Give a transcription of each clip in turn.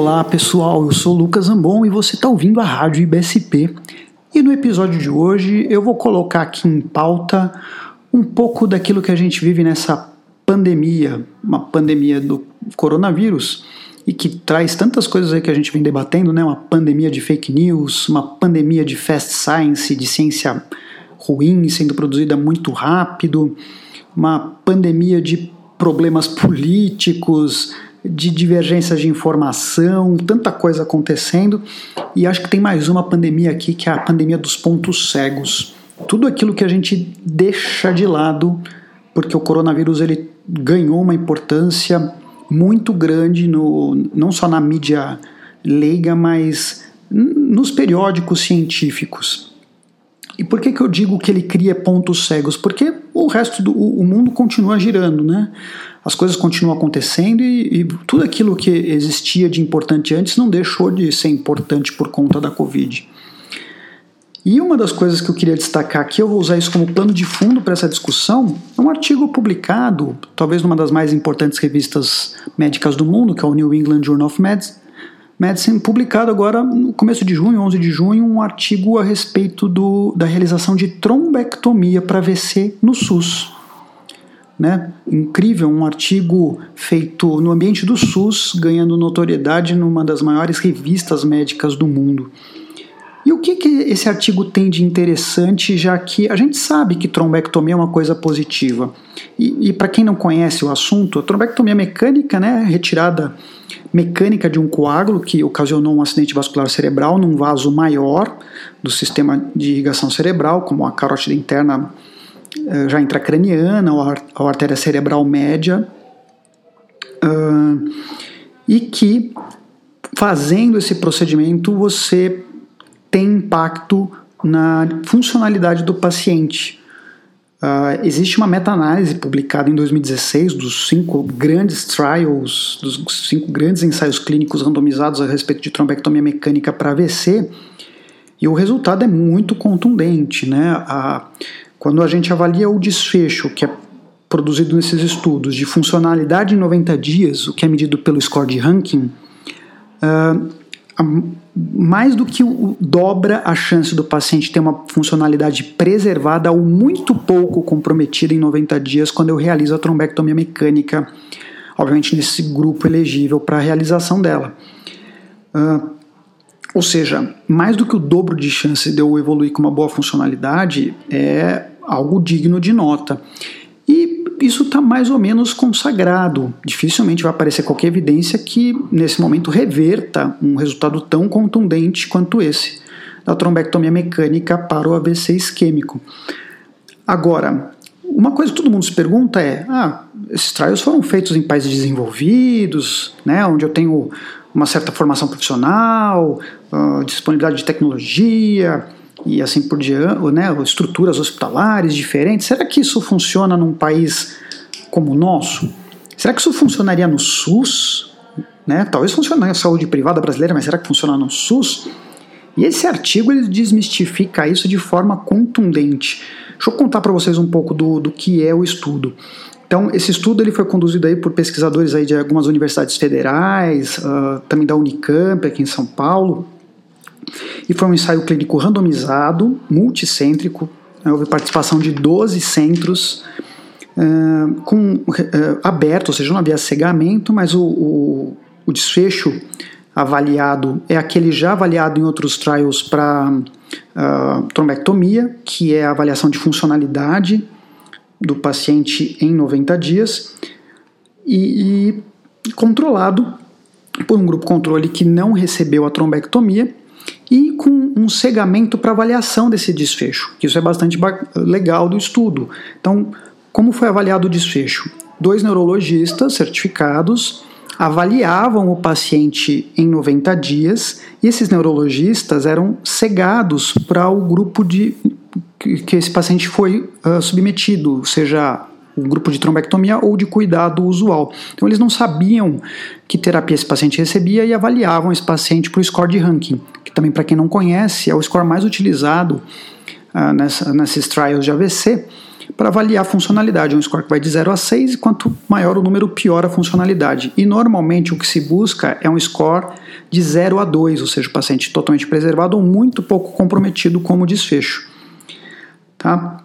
Olá pessoal, eu sou Lucas Zambon e você está ouvindo a Rádio IBSP. E no episódio de hoje eu vou colocar aqui em pauta um pouco daquilo que a gente vive nessa pandemia, uma pandemia do coronavírus e que traz tantas coisas aí que a gente vem debatendo, né? Uma pandemia de fake news, uma pandemia de fast science, de ciência ruim sendo produzida muito rápido, uma pandemia de problemas políticos, de divergências de informação, tanta coisa acontecendo. E acho que tem mais uma pandemia aqui, que é a pandemia dos pontos cegos. Tudo aquilo que a gente deixa de lado, porque o coronavírus ele ganhou uma importância muito grande, no, não só na mídia leiga, mas nos periódicos científicos. E por que, que eu digo que ele cria pontos cegos? Porque o resto do o mundo continua girando, né? As coisas continuam acontecendo e, e, tudo aquilo que existia de importante antes não deixou de ser importante por conta da Covid. E uma das coisas que eu queria destacar aqui, eu vou usar isso como plano de fundo para essa discussão, é um artigo publicado, talvez numa das mais importantes revistas médicas do mundo, que é o New England Journal of Medicine, Medicine, publicado agora no começo de junho, 11 de junho, um artigo a respeito do, da realização de trombectomia para AVC no SUS. Né? Incrível, um artigo feito no ambiente do SUS, ganhando notoriedade numa das maiores revistas médicas do mundo. E o que, que esse artigo tem de interessante, já que a gente sabe que trombectomia é uma coisa positiva. E, e para quem não conhece o assunto, a trombectomia mecânica, né, retirada mecânica de um coágulo que ocasionou um acidente vascular cerebral num vaso maior do sistema de irrigação cerebral, como a carótida interna já intracraniana ou a artéria cerebral média, uh, e que fazendo esse procedimento você tem impacto na funcionalidade do paciente. Uh, existe uma meta-análise publicada em 2016 dos cinco grandes trials, dos cinco grandes ensaios clínicos randomizados a respeito de trombectomia mecânica para AVC, e o resultado é muito contundente. Né? Uh, quando a gente avalia o desfecho que é produzido nesses estudos de funcionalidade em 90 dias, o que é medido pelo score de ranking, uh, mais do que o, dobra a chance do paciente ter uma funcionalidade preservada ou muito pouco comprometida em 90 dias quando eu realizo a trombectomia mecânica, obviamente nesse grupo elegível para a realização dela. Uh, ou seja, mais do que o dobro de chance de eu evoluir com uma boa funcionalidade é algo digno de nota isso está mais ou menos consagrado. Dificilmente vai aparecer qualquer evidência que, nesse momento, reverta um resultado tão contundente quanto esse da trombectomia mecânica para o AVC isquêmico. Agora, uma coisa que todo mundo se pergunta é: ah, esses trials foram feitos em países desenvolvidos, né, onde eu tenho uma certa formação profissional, disponibilidade de tecnologia, e assim por diante, né, estruturas hospitalares diferentes. Será que isso funciona num país como o nosso? Será que isso funcionaria no SUS? Né? Talvez funcione na saúde privada brasileira, mas será que funciona no SUS? E esse artigo ele desmistifica isso de forma contundente. Deixa eu contar para vocês um pouco do, do que é o estudo. Então, esse estudo ele foi conduzido aí por pesquisadores aí de algumas universidades federais, uh, também da Unicamp aqui em São Paulo, e foi um ensaio clínico randomizado, multicêntrico, né, houve participação de 12 centros uh, com, uh, aberto, ou seja, não havia cegamento, mas o, o, o, desfecho avaliado é aquele já avaliado em outros trials para uh, trombectomia, que é a avaliação de funcionalidade do paciente em 90 dias, e, e controlado por um grupo controle que não recebeu a trombectomia e com um cegamento para avaliação desse desfecho, que isso é bastante legal do estudo. Então, como foi avaliado o desfecho? Dois neurologistas certificados avaliavam o paciente em 90 dias e esses neurologistas eram cegados para o grupo de que esse paciente foi uh, submetido, seja o grupo de trombectomia ou de cuidado usual. Então eles não sabiam que terapia esse paciente recebia e avaliavam esse paciente para o score de ranking, que também para quem não conhece é o score mais utilizado uh, nessa, nesses trials de AVC para avaliar a funcionalidade. É um score que vai de 0 a 6 e quanto maior o número, pior a funcionalidade. E normalmente o que se busca é um score de 0 a 2, ou seja, o paciente totalmente preservado ou muito pouco comprometido como desfecho. Tá?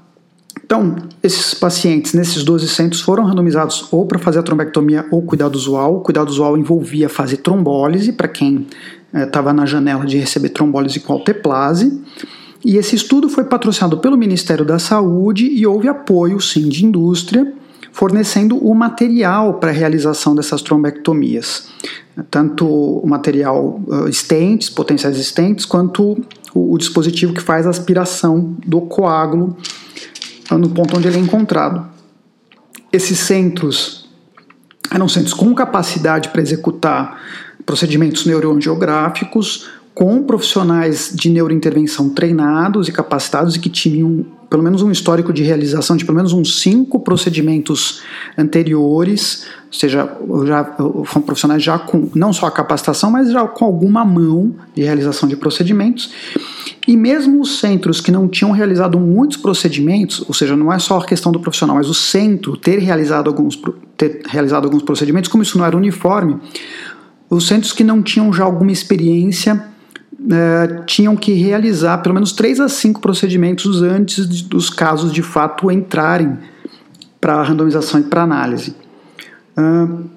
Então, esses pacientes nesses 12 centros foram randomizados ou para fazer a trombectomia ou cuidado usual. O cuidado usual envolvia fazer trombólise para quem estava eh, na janela de receber trombólise com alteplase. E esse estudo foi patrocinado pelo Ministério da Saúde e houve apoio, sim, de indústria, fornecendo o material para a realização dessas trombectomias. Tanto o material uh, estentes, potenciais estentes, quanto o, o dispositivo que faz a aspiração do coágulo no ponto onde ele é encontrado. Esses centros eram centros com capacidade para executar procedimentos neuroangiográficos, com profissionais de neurointervenção treinados e capacitados e que tinham pelo menos um histórico de realização de pelo menos uns cinco procedimentos anteriores, ou seja, já foram profissionais já com não só a capacitação, mas já com alguma mão de realização de procedimentos. E mesmo os centros que não tinham realizado muitos procedimentos, ou seja, não é só a questão do profissional, mas o centro ter realizado alguns, ter realizado alguns procedimentos, como isso não era uniforme, os centros que não tinham já alguma experiência é, tinham que realizar pelo menos 3 a 5 procedimentos antes de, dos casos de fato entrarem para randomização e para análise. Uh,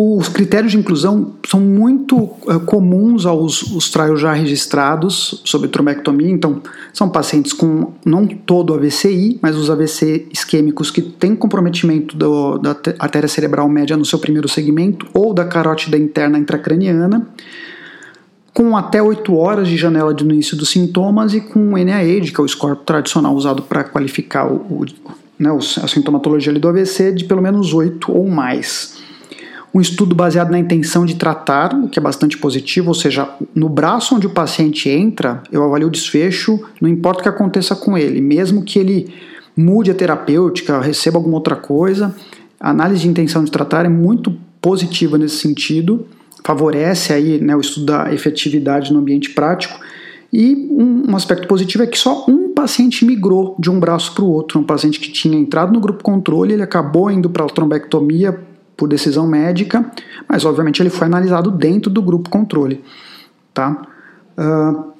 os critérios de inclusão são muito uh, comuns aos os trials já registrados sobre trombectomia, então são pacientes com não todo AVCI, mas os AVC isquêmicos que têm comprometimento do, da artéria cerebral média no seu primeiro segmento ou da carótida interna intracraniana com até 8 horas de janela de início dos sintomas e com o que é o score tradicional usado para qualificar o, o, né, a sintomatologia do AVC, de pelo menos 8 ou mais. Um estudo baseado na intenção de tratar, o que é bastante positivo, ou seja, no braço onde o paciente entra, eu avalio o desfecho, não importa o que aconteça com ele, mesmo que ele mude a terapêutica, receba alguma outra coisa, a análise de intenção de tratar é muito positiva nesse sentido favorece aí né, o estudo da efetividade no ambiente prático. E um, um, aspecto positivo é que só um paciente migrou de um braço para o outro. Um paciente que tinha entrado no grupo controle, ele acabou indo para a trombectomia por decisão médica, mas obviamente ele foi analisado dentro do grupo controle. Tá? Uh,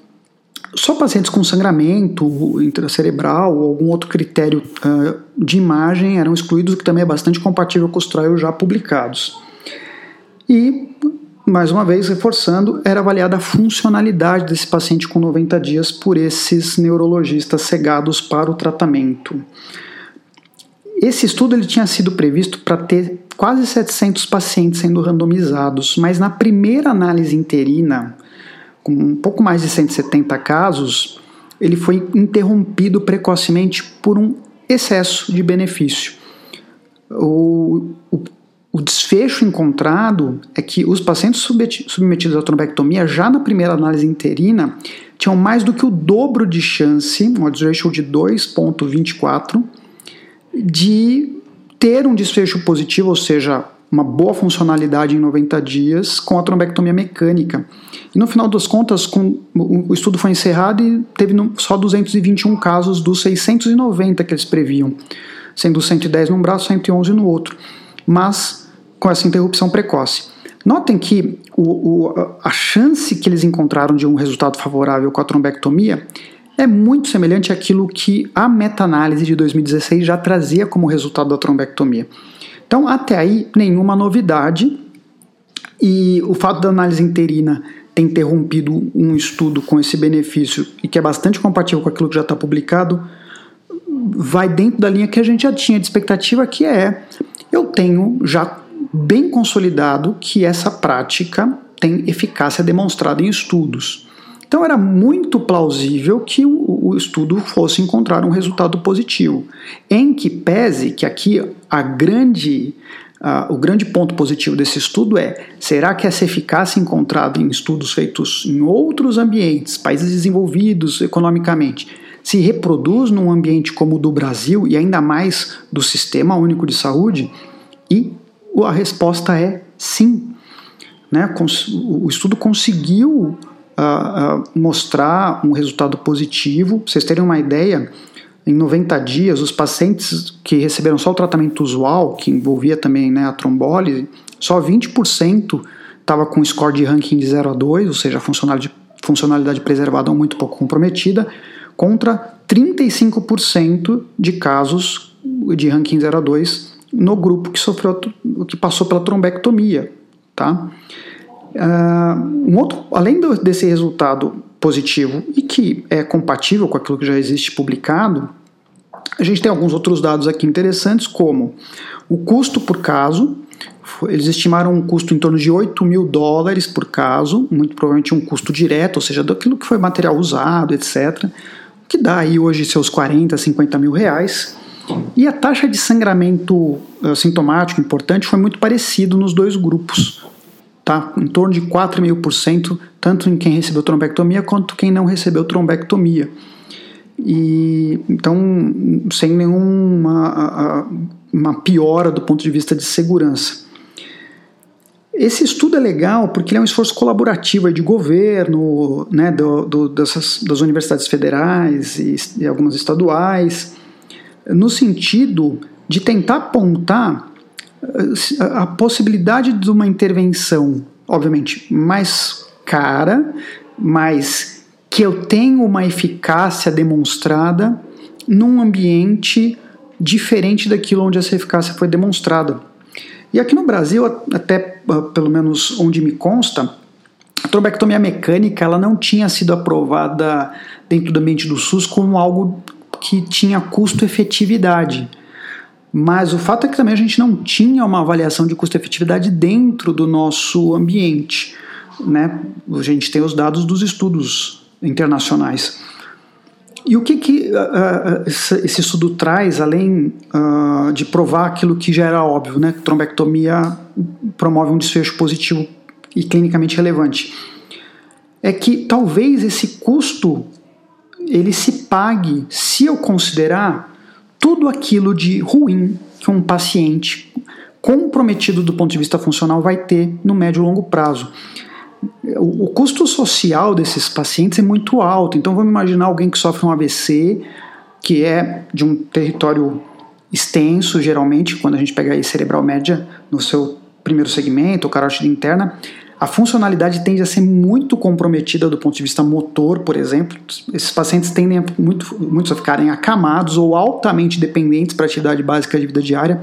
só pacientes com sangramento intracerebral ou algum outro critério uh, de imagem eram excluídos, o que também é bastante compatível com os trials já publicados. E mais uma vez reforçando, era avaliada a funcionalidade desse paciente com 90 dias por esses neurologistas cegados para o tratamento. Esse estudo ele tinha sido previsto para ter quase 700 pacientes sendo randomizados, mas na primeira análise interina, com um pouco mais de 170 casos, ele foi interrompido precocemente por um excesso de benefício. O, o o desfecho encontrado é que os pacientes submetidos à trombectomia, já na primeira análise interina, tinham mais do que o dobro de chance, um odds ratio de 2,24, de ter um desfecho positivo, ou seja, uma boa funcionalidade em 90 dias com a trombectomia mecânica. E no final das contas, com, o estudo foi encerrado e teve só 221 casos dos 690 que eles previam, sendo 110 num braço, 111 no outro. Mas com essa interrupção precoce. Notem que o, o, a chance que eles encontraram de um resultado favorável com a trombectomia é muito semelhante àquilo que a meta-análise de 2016 já trazia como resultado da trombectomia. Então, até aí, nenhuma novidade. E o fato da análise interina ter interrompido um estudo com esse benefício e que é bastante compatível com aquilo que já está publicado, vai dentro da linha que a gente já tinha de expectativa, que é eu tenho já bem consolidado que essa prática tem eficácia demonstrada em estudos. Então era muito plausível que o, o, estudo fosse encontrar um resultado positivo. Em que pese que aqui a grande, uh, o grande ponto positivo desse estudo é: será que essa eficácia encontrada em estudos feitos em outros ambientes, países desenvolvidos economicamente, se reproduz num ambiente como o do Brasil e ainda mais do Sistema Único de Saúde? E a resposta é sim. Né? O estudo conseguiu uh, uh, mostrar um resultado positivo. Pra vocês terem uma ideia, em 90 dias, os pacientes que receberam só o tratamento usual, que envolvia também né, a trombólise, só 20% estava com score de ranking de 0 a 2, ou seja, funcionalidade, funcionalidade preservada ou muito pouco comprometida, contra 35% de casos de ranking 0 a 2 no grupo que sofreu que passou pela trombectomia, tá? Uh, um outro, além desse resultado positivo e que é compatível com aquilo que já existe publicado, a gente tem alguns outros dados aqui interessantes, como o custo por caso. Eles estimaram um custo em torno de 8 mil dólares por caso, muito provavelmente um custo direto, ou seja, daquilo que foi material usado, etc. Que dá aí hoje seus 40, 50 mil reais. E a taxa de sangramento uh, sintomático importante foi muito parecido nos dois grupos tá? em torno de 4,5%, tanto em quem recebeu trombectomia quanto quem não recebeu trombectomia. E, então, sem nenhuma uma piora do ponto de vista de segurança. Esse estudo é legal porque ele é um esforço colaborativo de governo, né, do, do, dessas, das universidades federais e, e algumas estaduais, no sentido de tentar apontar a possibilidade de uma intervenção, obviamente, mais cara, mas que eu tenho uma eficácia demonstrada num ambiente diferente daquilo onde essa eficácia foi demonstrada. E aqui no Brasil, até ah, pelo menos onde me consta, a trombectomia mecânica ela não tinha sido aprovada dentro do ambiente do SUS como algo que tinha custo-efetividade. Mas o fato é que também a gente não tinha uma avaliação de custo-efetividade dentro do nosso ambiente. Né? A gente tem os dados dos estudos internacionais. E o que, que uh, esse estudo traz, além uh, de provar aquilo que já era óbvio, né? que trombectomia promove um desfecho positivo e clinicamente relevante? É que talvez esse custo ele se pague se eu considerar tudo aquilo de ruim que um paciente comprometido do ponto de vista funcional vai ter no médio e longo prazo. O, custo social desses pacientes é muito alto, então vamos imaginar alguém que sofre um AVC, que é de um território extenso, geralmente, quando a gente pega aí cerebral média no seu primeiro segmento, ou carótida interna, a funcionalidade tende a ser muito comprometida do ponto de vista motor, por exemplo. Esses pacientes tendem a, muito, muitos a ficarem acamados ou altamente dependentes para atividade básica de vida diária.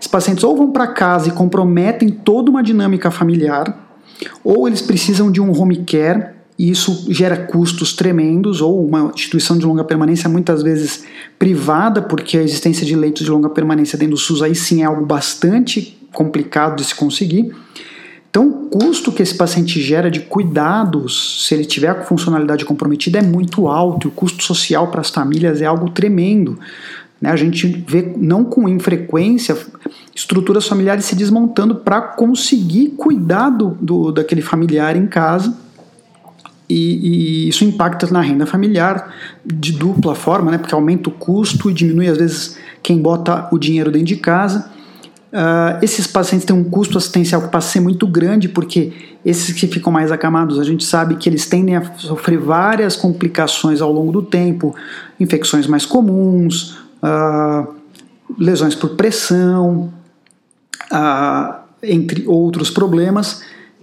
Esses pacientes ou vão para casa e comprometem toda uma dinâmica familiar, ou eles precisam de um home care e isso gera custos tremendos, ou uma instituição de longa permanência muitas vezes privada, porque a existência de leitos de longa permanência dentro do SUS aí sim é algo bastante complicado de se conseguir. Então, o custo que esse paciente gera de cuidados, se ele tiver com funcionalidade comprometida, é muito alto. E o custo social para as famílias é algo tremendo. Né? A gente vê, não com infrequência, estruturas familiares se desmontando para conseguir cuidar do, do, daquele familiar em casa. E, e, isso impacta na renda familiar de dupla forma, né? porque aumenta o custo e diminui, às vezes, quem bota o dinheiro dentro de casa Uh, esses pacientes têm um custo assistencial que passa a ser muito grande, porque esses que ficam mais acamados, a gente sabe que eles tendem a sofrer várias complicações ao longo do tempo, infecções mais comuns, uh, lesões por pressão, uh, entre outros problemas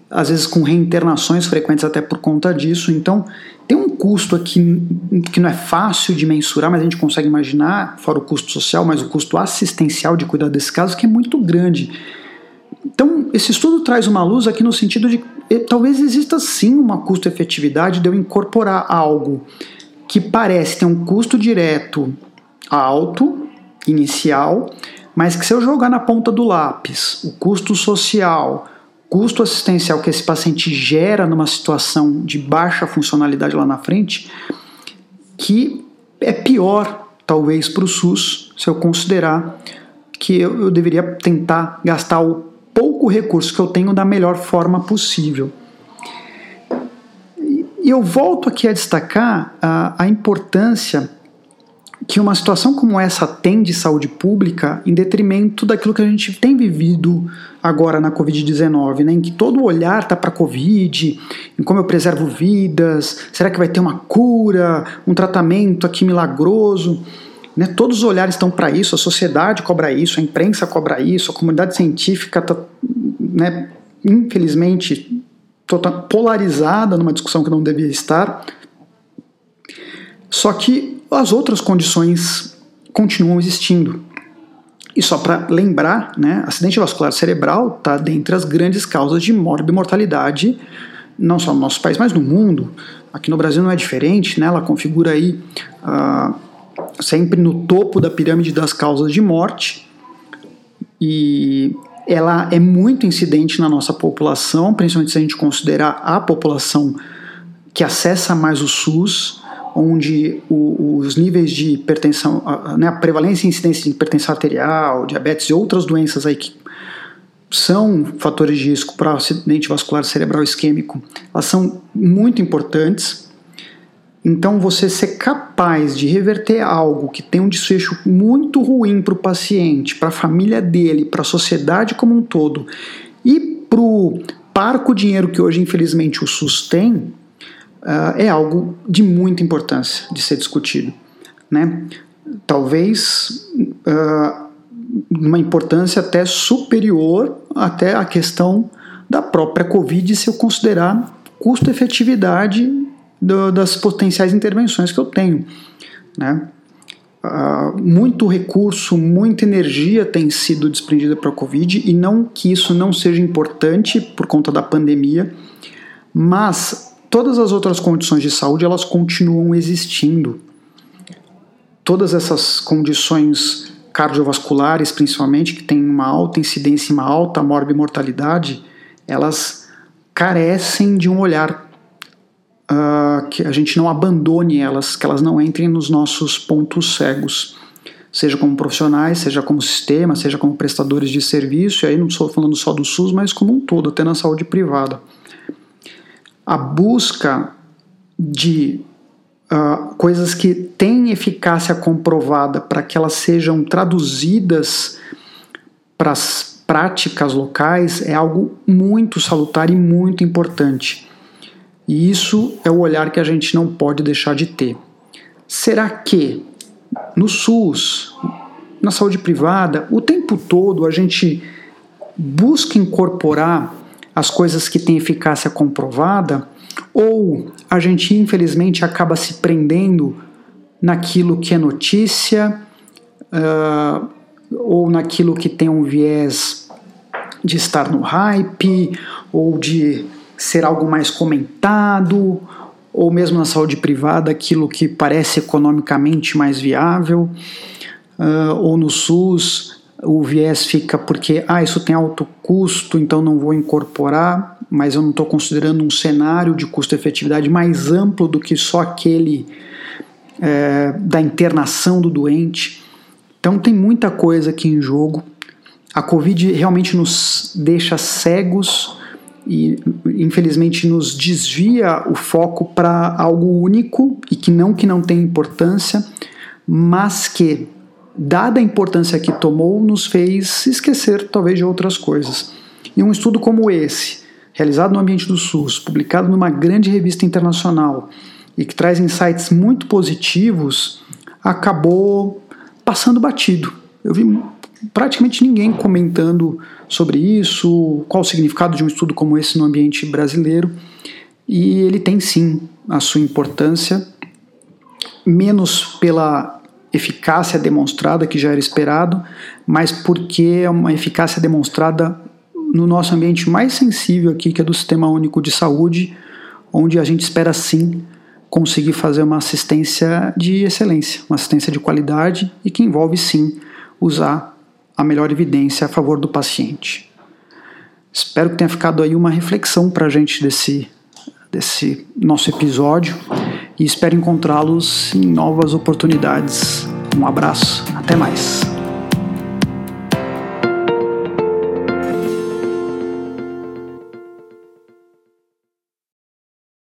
às vezes com reinternações frequentes até por conta disso. Então, tem um custo aqui que não é fácil de mensurar, mas a gente consegue imaginar, fora o custo social, mas o custo assistencial de cuidar desse caso, que é muito grande. Então, esse estudo traz uma luz aqui no sentido de que talvez exista sim uma custo-efetividade de eu incorporar algo que parece ter um custo direto alto, inicial, mas que se eu jogar na ponta do lápis o custo social, custo assistencial que esse paciente gera numa situação de baixa funcionalidade lá na frente, que é pior, talvez, para o SUS, se eu considerar que eu, eu, deveria tentar gastar o pouco recurso que eu tenho da melhor forma possível. E eu volto aqui a destacar a, a importância que uma situação como essa tem de saúde pública em detrimento daquilo que a gente tem vivido agora na Covid-19, né, em que todo o olhar está para a Covid, em como eu preservo vidas, será que vai ter uma cura, um tratamento aqui milagroso? Né? Todos os olhares estão para isso, a sociedade cobra isso, a imprensa cobra isso, a comunidade científica está, né, infelizmente, total, polarizada numa discussão que não devia estar. Só que as outras condições continuam existindo. E só para lembrar, né, acidente vascular cerebral está dentre as grandes causas de mortalidade, não só no nosso país, mas no mundo. Aqui no Brasil não é diferente, né, ela configura aí uh, sempre no topo da pirâmide das causas de morte. E ela é muito incidente na nossa população, principalmente se a gente considerar a população que acessa mais o SUS, onde o, os níveis de hipertensão, a, né, a prevalência e incidência de hipertensão arterial, diabetes e outras doenças aí que são fatores de risco para acidente vascular cerebral isquêmico, elas são muito importantes. Então, você ser capaz de reverter algo que tem um desfecho muito ruim para o paciente, para a família dele, para a sociedade como um todo, e para o parco dinheiro que hoje, infelizmente, o SUS tem, uh, é algo de muita importância de ser discutido. Né? Talvez uh, uma importância até superior até a questão da própria Covid, se eu considerar custo-efetividade das potenciais intervenções que eu tenho. Né? Uh, muito recurso, muita energia tem sido desprendida para a Covid, e não que isso não seja importante por conta da pandemia, mas Todas as outras condições de saúde elas continuam existindo. Todas essas condições cardiovasculares, principalmente, que têm uma alta incidência e uma alta morbimortalidade, elas carecem de um olhar uh, que a gente não abandone elas, que elas não entrem nos nossos pontos cegos, seja como profissionais, seja como sistema, seja como prestadores de serviço, e aí não estou falando só do SUS, mas como um todo, até na saúde privada a busca de uh, coisas que têm eficácia comprovada para que elas sejam traduzidas para as práticas locais é algo muito salutar e muito importante. E isso é o olhar que a gente não pode deixar de ter. Será que no SUS, na saúde privada, o tempo todo a gente busca incorporar as coisas que têm eficácia comprovada, ou a gente infelizmente acaba se prendendo naquilo que é notícia, uh, ou naquilo que tem um viés de estar no hype, ou de ser algo mais comentado, ou mesmo na saúde privada, aquilo que parece economicamente mais viável, uh, ou no SUS, o viés fica porque, ah, isso tem alto custo, então não vou incorporar, mas eu não estou considerando um cenário de custo-efetividade mais amplo do que só aquele é, da internação do doente. Então tem muita coisa aqui em jogo. A Covid realmente nos deixa cegos e infelizmente nos desvia o foco para algo único e que não que não tem importância, mas que dada a importância que tomou, nos fez esquecer talvez de outras coisas. E um estudo como esse, realizado no ambiente do SUS, publicado numa grande revista internacional e que traz insights muito positivos, acabou passando batido. Eu vi praticamente ninguém comentando sobre isso, qual o significado de um estudo como esse no ambiente brasileiro, e ele tem sim a sua importância, menos pela eficácia demonstrada, que já era esperado, mas porque é uma eficácia demonstrada no nosso ambiente mais sensível aqui, que é do Sistema Único de Saúde, onde a gente espera sim conseguir fazer uma assistência de excelência, uma assistência de qualidade e que envolve sim usar a melhor evidência a favor do paciente. Espero que tenha ficado aí uma reflexão para a gente desse, desse nosso episódio e espero encontrá-los em novas oportunidades. Um abraço, até mais.